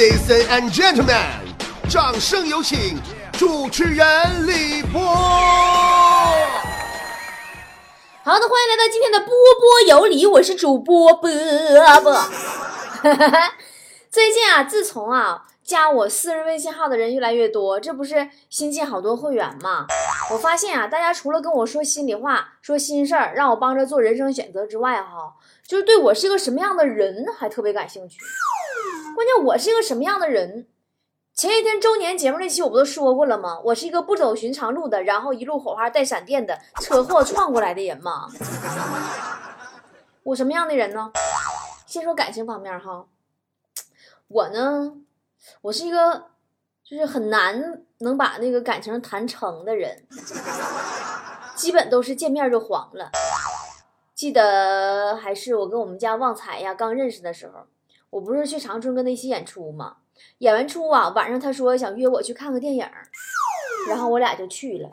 Ladies and gentlemen，掌声有请主持人李波。好的，欢迎来到今天的波波有理，我是主播波波。最近啊，自从啊加我私人微信号的人越来越多，这不是新进好多会员吗？我发现啊，大家除了跟我说心里话、说心事儿，让我帮着做人生选择之外，哈，就是对我是个什么样的人还特别感兴趣。关键我是一个什么样的人？前一天周年节目那期我不都说过了吗？我是一个不走寻常路的，然后一路火花带闪电的车祸撞过来的人吗？我什么样的人呢？先说感情方面哈，我呢，我是一个就是很难能把那个感情谈成的人，基本都是见面就黄了。记得还是我跟我们家旺财呀刚认识的时候，我不是去长春跟他一起演出吗？演完出啊，晚上他说想约我去看个电影，然后我俩就去了。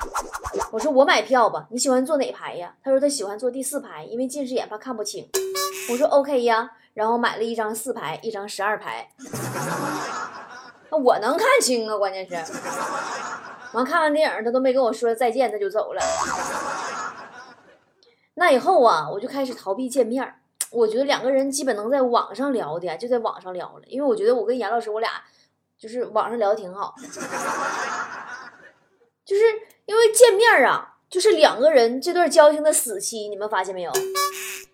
我说我买票吧，你喜欢坐哪排呀？他说他喜欢坐第四排，因为近视眼怕看不清。我说 OK 呀，然后买了一张四排，一张十二排。那我能看清啊，关键是，完看完电影他都没跟我说再见，他就走了。那以后啊，我就开始逃避见面儿我觉得两个人基本能在网上聊的呀，就在网上聊了，因为我觉得我跟严老师我俩就是网上聊的挺好，就是因为见面啊，就是两个人这段交情的死期，你们发现没有？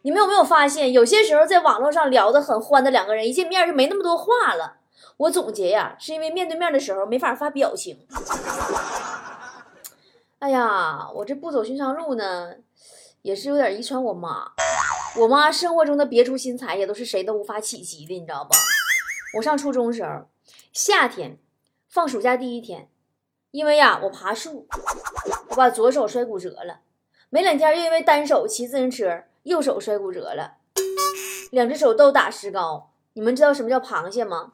你们有没有发现，有些时候在网络上聊的很欢的两个人，一见面就没那么多话了？我总结呀，是因为面对面的时候没法发表情。哎呀，我这不走寻常路呢，也是有点遗传我妈。我妈生活中的别出心裁，也都是谁都无法企及的，你知道不？我上初中时候，夏天放暑假第一天，因为呀我爬树，我把左手摔骨折了。没两天又因为单手骑自行车，右手摔骨折了，两只手都打石膏。你们知道什么叫螃蟹吗？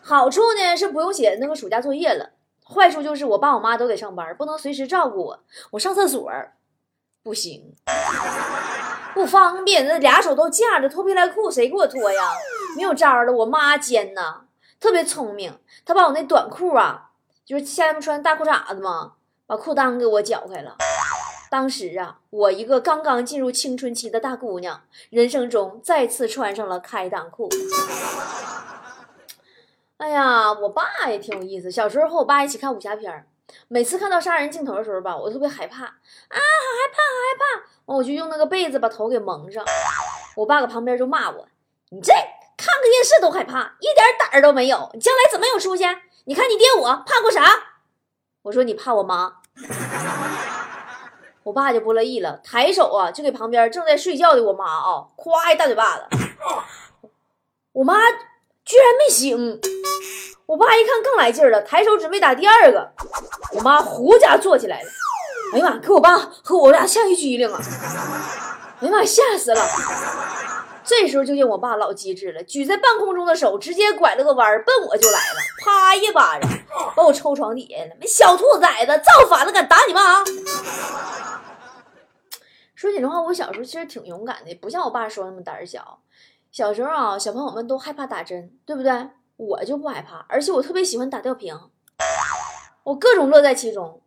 好处呢是不用写那个暑假作业了，坏处就是我爸我妈都得上班，不能随时照顾我。我上厕所不行。不方便，那俩手都架着脱皮来裤，谁给我脱呀？没有招了。我妈尖呐，特别聪明，她把我那短裤啊，就是夏天不穿大裤衩子吗？把裤裆给我绞开了。当时啊，我一个刚刚进入青春期的大姑娘，人生中再次穿上了开裆裤。哎呀，我爸也挺有意思。小时候和我爸一起看武侠片每次看到杀人镜头的时候吧，我特别害怕啊，好害怕，好害怕。我就用那个被子把头给蒙上，我爸搁旁边就骂我：“你这看个电视都害怕，一点胆儿都没有，你将来怎么有出息？你看你爹我怕过啥？”我说：“你怕我妈。”我爸就不乐意了，抬手啊就给旁边正在睡觉的我妈啊，夸一大嘴巴子。我妈居然没醒，我爸一看更来劲了，抬手准备打第二个，我妈呼家坐起来了。哎呀妈！给我爸和我俩吓一激灵啊！哎呀妈，吓死了！这时候就见我爸老机智了，举在半空中的手直接拐了个弯，奔我就来了，啪一巴掌把我抽床底下了。小兔崽子，造反了，敢打你妈！说句实话，我小时候其实挺勇敢的，不像我爸说那么胆小。小时候啊，小朋友们都害怕打针，对不对？我就不害怕，而且我特别喜欢打吊瓶，我各种乐在其中。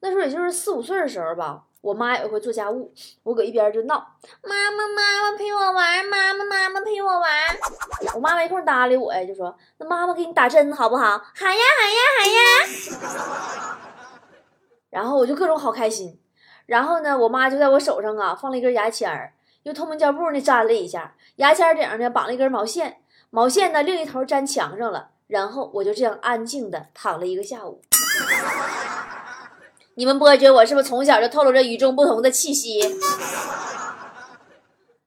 那时候也就是四五岁的时候吧，我妈有一回做家务，我搁一边就闹：“妈妈，妈妈陪我玩，妈妈，妈妈陪我玩。”我妈没空搭理我呀，就说：“那妈妈给你打针好不好？”“好呀，好呀，好呀。”然后我就各种好开心。然后呢，我妈就在我手上啊放了一根牙签儿，用透明胶布呢粘了一下，牙签顶上呢绑了一根毛线，毛线呢另一头粘墙上了。然后我就这样安静的躺了一个下午。你们不觉得我是不是从小就透露着与众不同的气息？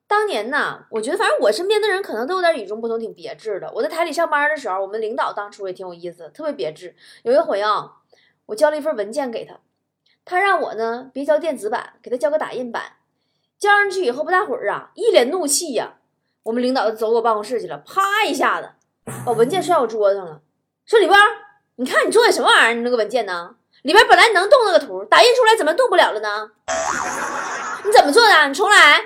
当年呢，我觉得反正我身边的人可能都有点与众不同，挺别致的。我在台里上班的时候，我们领导当初也挺有意思，特别别致。有一回啊，我交了一份文件给他，他让我呢别交电子版，给他交个打印版。交上去以后不大会儿啊，一脸怒气呀，我们领导就走我办公室去了，啪一下子把文件摔我桌上了，说李波，你看你做的什么玩意儿？你那个文件呢？里边本来能动那个图，打印出来怎么动不了了呢？你怎么做的？你重来。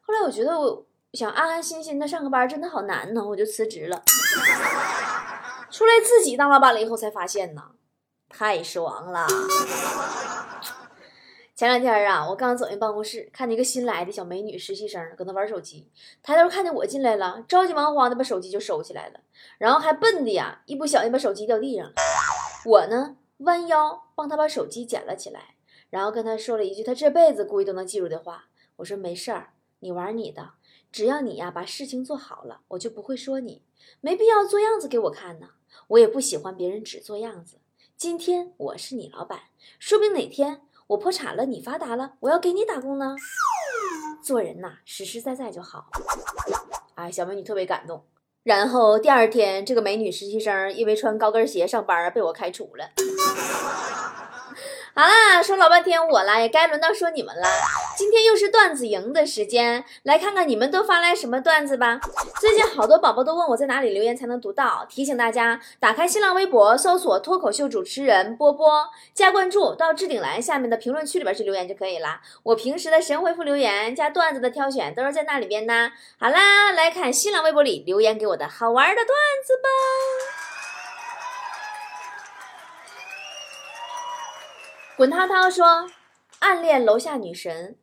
后来我觉得我想安安心心的上个班，真的好难呢，我就辞职了。出来自己当老板了以后，才发现呢，太爽了。前两天啊，我刚走进办公室，看见一个新来的小美女实习生搁那玩手机，抬头看见我进来了，着急忙慌的把手机就收起来了，然后还笨的呀，一不小心把手机掉地上了。我呢，弯腰帮她把手机捡了起来，然后跟她说了一句她这辈子估计都能记住的话，我说没事儿，你玩你的，只要你呀把事情做好了，我就不会说你，没必要做样子给我看呢。我也不喜欢别人只做样子。今天我是你老板，说不定哪天。我破产了，你发达了，我要给你打工呢。做人呐，实实在在就好。哎，小美女特别感动。然后第二天，这个美女实习生因为穿高跟鞋上班被我开除了。好啦，说老半天我啦，也该轮到说你们了。今天又是段子营的时间，来看看你们都发来什么段子吧。最近好多宝宝都问我在哪里留言才能读到，提醒大家打开新浪微博，搜索脱口秀主持人波波，加关注，到置顶栏下面的评论区里边去留言就可以了。我平时的神回复留言加段子的挑选都是在那里边呢。好啦，来看新浪微博里留言给我的好玩的段子吧。滚涛涛说：“暗恋楼下女神，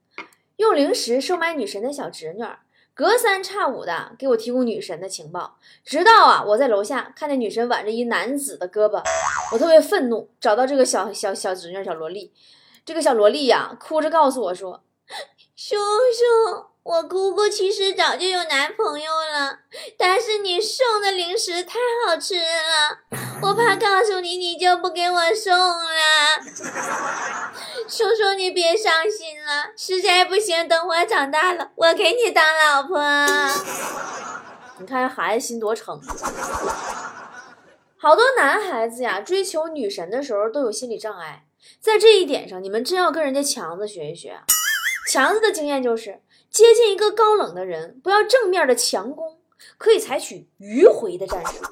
用零食收买女神的小侄女，隔三差五的给我提供女神的情报。直到啊，我在楼下看见女神挽着一男子的胳膊，我特别愤怒，找到这个小小小侄女小萝莉。这个小萝莉呀，哭着告诉我说：‘熊熊。’”我姑姑其实早就有男朋友了，但是你送的零食太好吃了，我怕告诉你你就不给我送了。叔叔你别伤心了，实在不行等我长大了，我给你当老婆。你看孩子心多诚，好多男孩子呀追求女神的时候都有心理障碍，在这一点上你们真要跟人家强子学一学。强子的经验就是。接近一个高冷的人，不要正面的强攻，可以采取迂回的战术。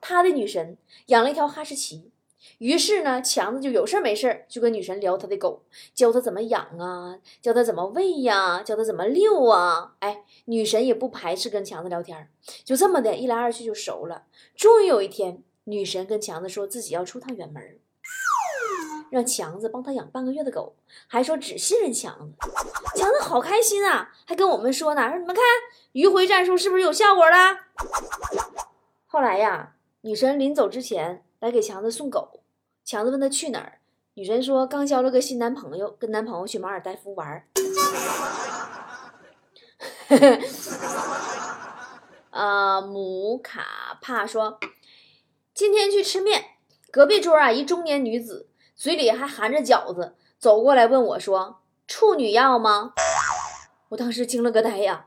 他的女神养了一条哈士奇，于是呢，强子就有事没事就跟女神聊他的狗，教他怎么养啊，教他怎么喂呀，教他怎么遛啊。哎，女神也不排斥跟强子聊天，就这么的一来二去就熟了。终于有一天，女神跟强子说自己要出趟远门。让强子帮他养半个月的狗，还说只信任强子，强子好开心啊，还跟我们说呢，说你们看迂回战术是不是有效果了？后来呀，女神临走之前来给强子送狗，强子问他去哪儿，女神说刚交了个新男朋友，跟男朋友去马尔代夫玩。啊，姆卡帕说今天去吃面，隔壁桌啊一中年女子。嘴里还含着饺子，走过来问我说：“处女要吗？”我当时惊了个呆呀！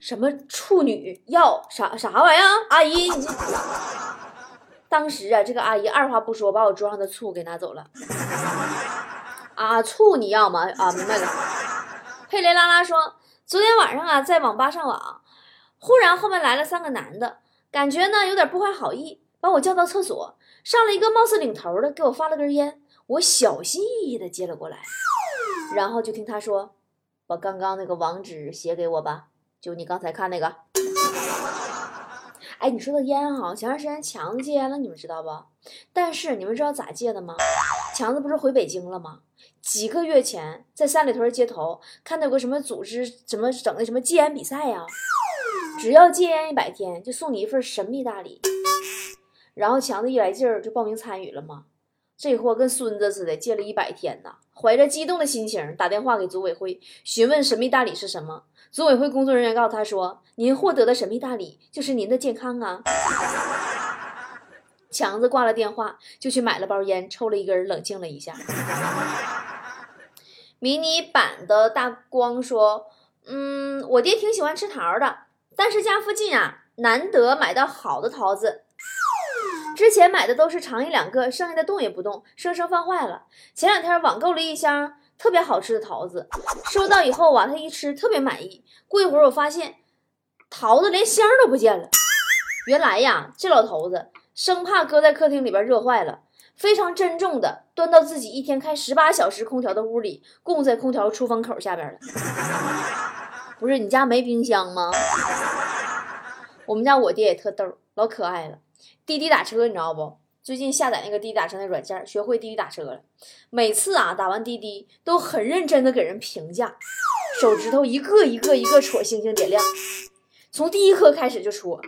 什么处女要啥啥玩意儿？阿姨，你当时啊，这个阿姨二话不说，把我桌上的醋给拿走了。啊，醋你要吗？啊，明白了。佩雷拉拉说，昨天晚上啊，在网吧上网，忽然后面来了三个男的，感觉呢有点不怀好意，把我叫到厕所。上了一个貌似领头的，给我发了根烟，我小心翼翼的接了过来，然后就听他说：“把刚刚那个网址写给我吧，就你刚才看那个。”哎，你说的烟哈，前段时间强子戒烟了，你们知道不？但是你们知道咋戒的吗？强子不是回北京了吗？几个月前在三里屯街头看到有个什么组织，怎么整的什么戒烟比赛呀？只要戒烟一百天，就送你一份神秘大礼。然后强子一来劲儿就报名参与了嘛，这货跟孙子似的戒了一百天呐，怀着激动的心情打电话给组委会询问神秘大礼是什么。组委会工作人员告诉他说：“您获得的神秘大礼就是您的健康啊。”强子挂了电话就去买了包烟，抽了一根，冷静了一下。迷你版的大光说：“嗯，我爹挺喜欢吃桃的，但是家附近啊难得买到好的桃子。”之前买的都是尝一两个，剩下的动也不动，生生放坏了。前两天网购了一箱特别好吃的桃子，收到以后啊，他一吃特别满意。过一会儿我发现桃子连箱都不见了。原来呀，这老头子生怕搁在客厅里边热坏了，非常珍重的端到自己一天开十八小时空调的屋里，供在空调出风口下边了。不是你家没冰箱吗？我们家我爹也特逗，老可爱了。滴滴打车你知道不？最近下载那个滴滴打车那软件，学会滴滴打车了。每次啊打完滴滴，都很认真的给人评价，手指头一个一个一个戳星星点亮。从第一颗开始就戳。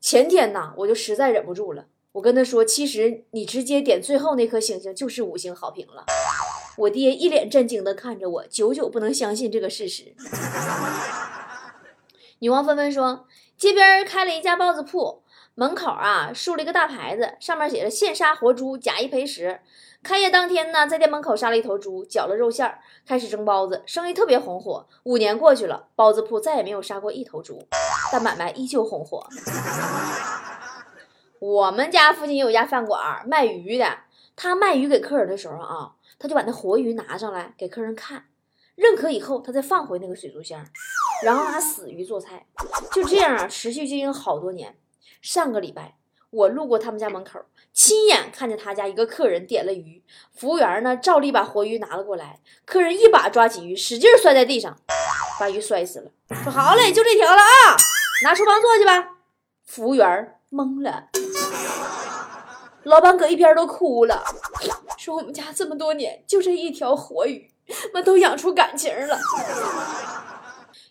前天呐，我就实在忍不住了，我跟他说：“其实你直接点最后那颗星星就是五星好评了。”我爹一脸震惊的看着我，久久不能相信这个事实。女王纷纷说：“街边开了一家包子铺，门口啊竖了一个大牌子，上面写着‘现杀活猪，假一赔十’。开业当天呢，在店门口杀了一头猪，绞了肉馅儿，开始蒸包子，生意特别红火。五年过去了，包子铺再也没有杀过一头猪，但买卖依旧红火。我们家附近有一家饭馆卖鱼的，他卖鱼给客人的时候啊，他就把那活鱼拿上来给客人看，认可以后，他再放回那个水族箱，然后拿死鱼做菜，就这样啊，持续经营好多年。上个礼拜。我路过他们家门口，亲眼看见他家一个客人点了鱼，服务员呢照例把活鱼拿了过来，客人一把抓起鱼，使劲摔在地上，把鱼摔死了。说好嘞，就这条了啊，拿厨房做去吧。服务员懵了，老板搁一边都哭了，说我们家这么多年就这一条活鱼，那都养出感情了。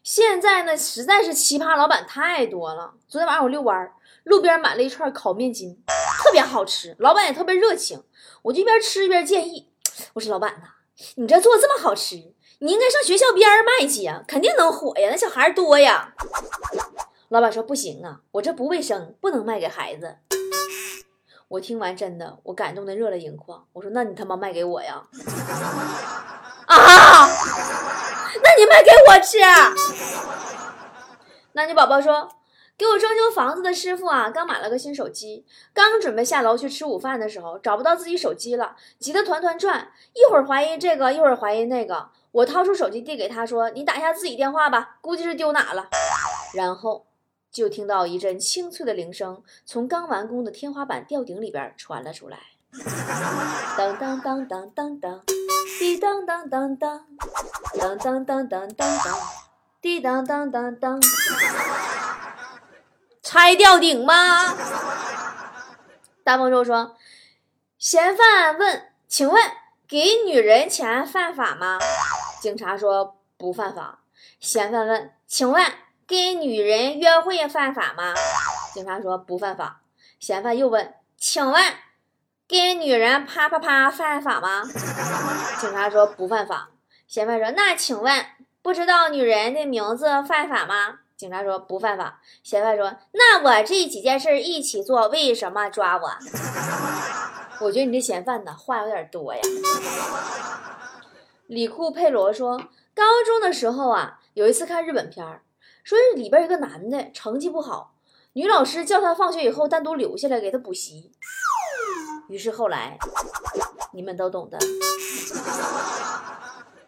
现在呢，实在是奇葩老板太多了。昨天晚上我遛弯儿。路边买了一串烤面筋，特别好吃，老板也特别热情。我就一边吃一边建议：“我说老板呐，你这做这么好吃，你应该上学校边卖去呀，肯定能火呀，那小孩多呀。”老板说：“不行啊，我这不卫生，不能卖给孩子。”我听完真的，我感动的热泪盈眶。我说：“那你他妈卖给我呀？”啊，那你卖给我吃？那你宝宝说。给我装修房子的师傅啊，刚买了个新手机，刚准备下楼去吃午饭的时候，找不到自己手机了，急得团团转，一会儿怀疑这个，一会儿怀疑那个。我掏出手机递给他说：“你打一下自己电话吧，估计是丢哪了。”然后就听到一阵清脆的铃声从刚完工的天花板吊顶里边传了出来，当当当当当当，滴当当当当，当当当当当当，滴当当当当。拆吊顶吗？大丰收说：“嫌犯问，请问给女人钱犯法吗？”警察说：“不犯法。”嫌犯问：“请问给女人约会犯法吗？”警察说：“不犯法。”嫌犯又问：“请问给女人啪啪啪犯法吗？”警察说：“不犯法。”嫌犯说：“那请问不知道女人的名字犯法吗？”警察说不犯法，嫌犯说：“那我这几件事一起做，为什么抓我？” 我觉得你这嫌犯呢话有点多呀。李库佩罗说，高中的时候啊，有一次看日本片儿，说里边一个男的成绩不好，女老师叫他放学以后单独留下来给他补习，于是后来你们都懂的。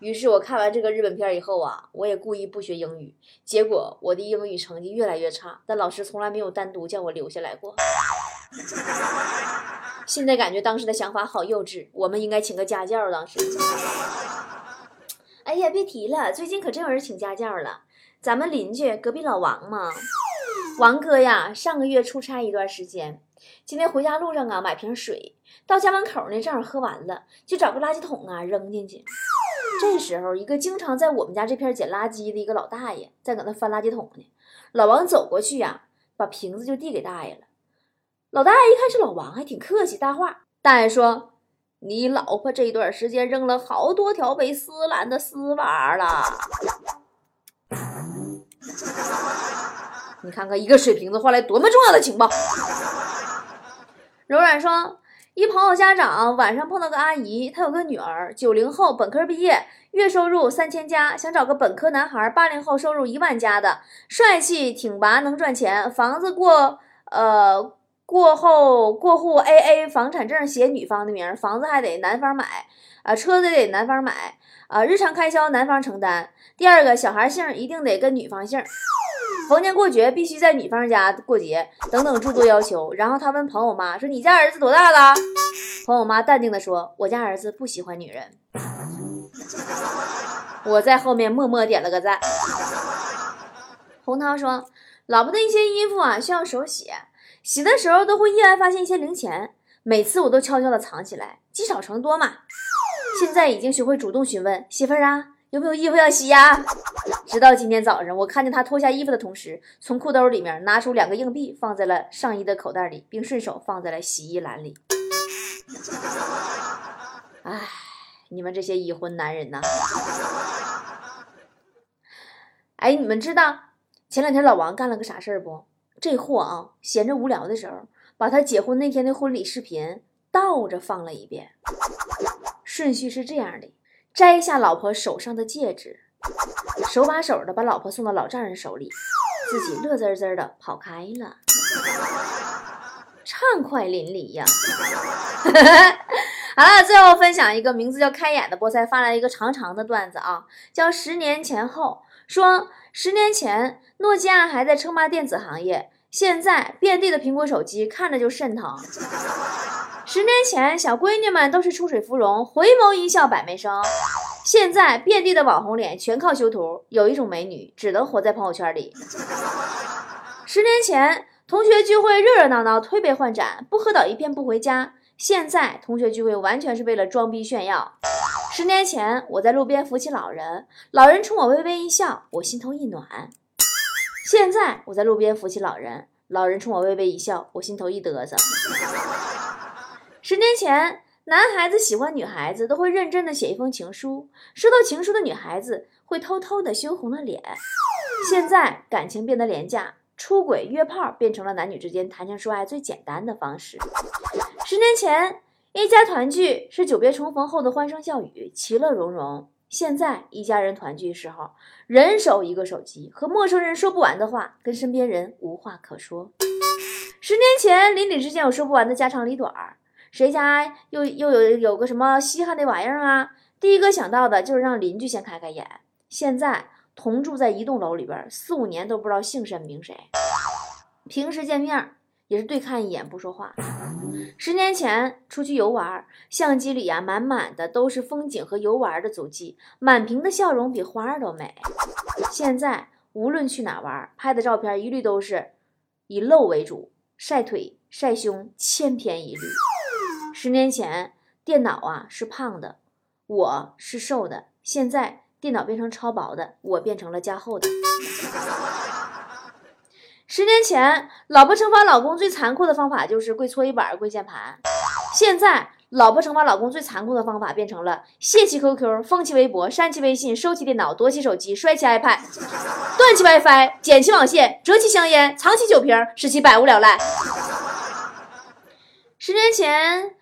于是我看完这个日本片以后啊，我也故意不学英语，结果我的英语成绩越来越差，但老师从来没有单独叫我留下来过。现在感觉当时的想法好幼稚，我们应该请个家教。当时，哎呀，别提了，最近可真有人请家教了。咱们邻居隔壁老王嘛，王哥呀，上个月出差一段时间，今天回家路上啊，买瓶水，到家门口呢，正好喝完了，就找个垃圾桶啊扔进去。这时候，一个经常在我们家这片捡垃圾的一个老大爷在搁那翻垃圾桶呢。老王走过去呀，把瓶子就递给大爷了。老大爷一看是老王，还挺客气，搭话。大爷说：“你老婆这段时间扔了好多条被撕烂的丝袜了。你看看一个水瓶子换来多么重要的情报。”柔软说。一朋友家长晚上碰到个阿姨，她有个女儿，九零后，本科毕业，月收入三千加，想找个本科男孩，八零后，收入一万加的，帅气挺拔，能赚钱，房子过呃过后过户 A A，房产证写女方的名，房子还得男方买，啊车子得男方买，啊日常开销男方承担。第二个小孩姓一定得跟女方姓。逢年过节必须在女方家过节，等等诸多要求。然后他问朋友妈说：“你家儿子多大了？”朋友妈淡定的说：“我家儿子不喜欢女人。”我在后面默默点了个赞。洪涛说，老婆的一些衣服啊需要手洗，洗的时候都会意外发现一些零钱，每次我都悄悄的藏起来，积少成多嘛。现在已经学会主动询问媳妇儿啊，有没有衣服要洗呀？直到今天早上，我看见他脱下衣服的同时，从裤兜里面拿出两个硬币，放在了上衣的口袋里，并顺手放在了洗衣篮里。唉，你们这些已婚男人呐！哎，你们知道前两天老王干了个啥事儿不？这货啊，闲着无聊的时候，把他结婚那天的婚礼视频倒着放了一遍。顺序是这样的：摘下老婆手上的戒指，手把手的把老婆送到老丈人手里，自己乐滋滋的跑开了，畅快淋漓呀！好了，最后分享一个名字叫开眼的菠菜发来一个长长的段子啊，叫十年前后。说十年前诺基亚还在称霸电子行业，现在遍地的苹果手机看着就肾疼。十年前小闺女们都是出水芙蓉，回眸一笑百媚生，现在遍地的网红脸全靠修图，有一种美女只能活在朋友圈里。十年前同学聚会热热闹闹，推杯换盏，不喝倒一片不回家。现在同学聚会完全是为了装逼炫耀。十年前我在路边扶起老人，老人冲我微微一笑，我心头一暖。现在我在路边扶起老人，老人冲我微微一笑，我心头一嘚瑟。十年前男孩子喜欢女孩子都会认真的写一封情书，收到情书的女孩子会偷偷的羞红了脸。现在感情变得廉价。出轨约炮变成了男女之间谈情说爱最简单的方式。十年前，一家团聚是久别重逢后的欢声笑语，其乐融融。现在，一家人团聚时候，人手一个手机，和陌生人说不完的话，跟身边人无话可说。十年前，邻里之间有说不完的家长里短儿，谁家又又有有个什么稀罕的玩意儿啊？第一个想到的就是让邻居先开开眼。现在。同住在一栋楼里边，四五年都不知道姓甚名谁，平时见面也是对看一眼不说话。十年前出去游玩，相机里呀满满的都是风景和游玩的足迹，满屏的笑容比花儿都美。现在无论去哪玩，拍的照片一律都是以露为主，晒腿晒胸千篇一律。十年前电脑啊是胖的，我是瘦的，现在。电脑变成超薄的，我变成了加厚的。十年前，老婆惩罚老公最残酷的方法就是跪搓衣板、跪键盘。现在，老婆惩罚老公最残酷的方法变成了卸弃 QQ、封弃微博、删其微信、收起电脑、夺起手机、摔起 iPad、断其 WiFi、剪其网线、折其香烟、藏起酒瓶，使其百无聊赖。十年前，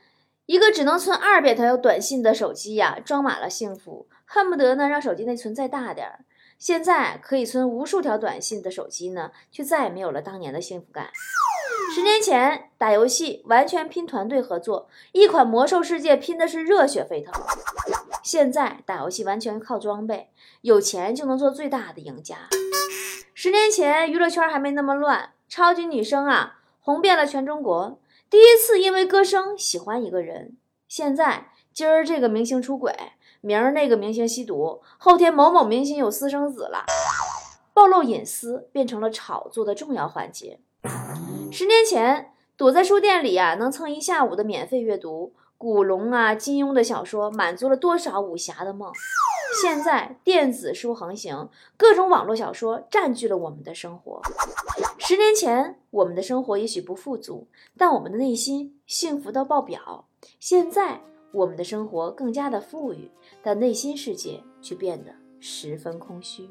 一个只能存二百条短信的手机呀，装满了幸福。恨不得呢让手机内存再大点儿。现在可以存无数条短信的手机呢，却再也没有了当年的幸福感。十年前打游戏完全拼团队合作，一款魔兽世界拼的是热血沸腾。现在打游戏完全靠装备，有钱就能做最大的赢家。十年前娱乐圈还没那么乱，超级女声啊红遍了全中国，第一次因为歌声喜欢一个人。现在今儿这个明星出轨。明儿那个明星吸毒，后天某某明星有私生子了，暴露隐私变成了炒作的重要环节。十年前，躲在书店里呀，能蹭一下午的免费阅读古龙啊、金庸的小说，满足了多少武侠的梦？现在电子书横行，各种网络小说占据了我们的生活。十年前，我们的生活也许不富足，但我们的内心幸福到爆表。现在。我们的生活更加的富裕，但内心世界却变得十分空虚。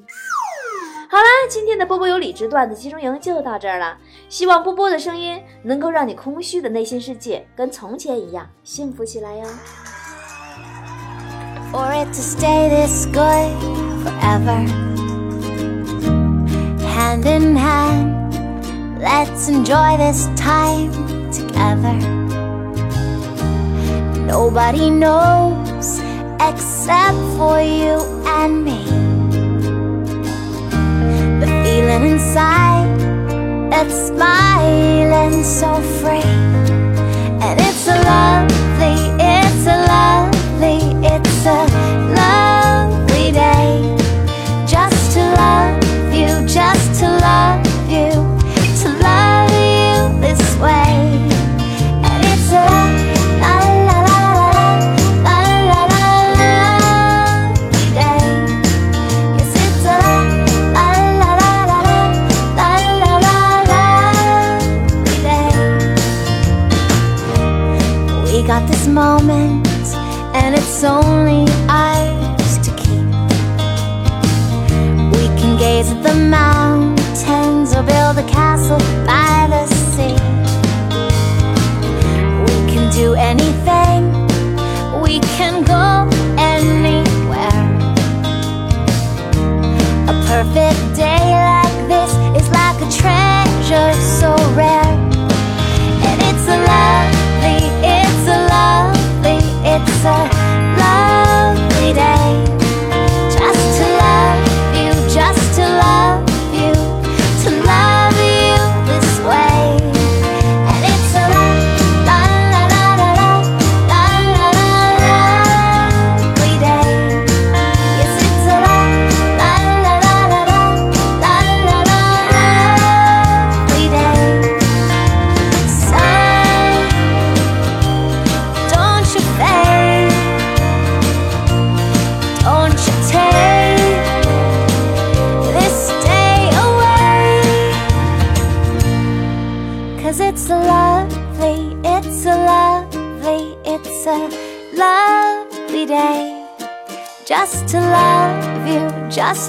好啦，今天的波波有理之段子集中营就到这儿了。希望波波的声音能够让你空虚的内心世界跟从前一样幸福起来哟。for it to stay this good forever. Hand in hand, let's enjoy this time together. Nobody knows except for you and me. The feeling inside that's smiling so free. Moment,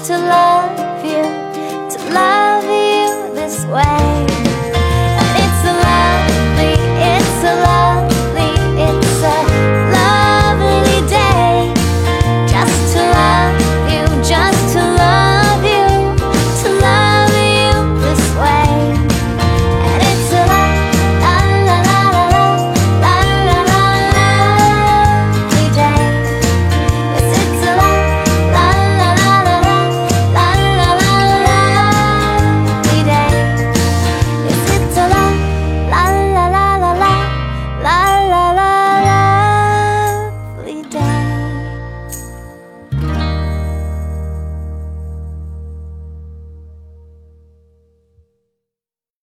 to love.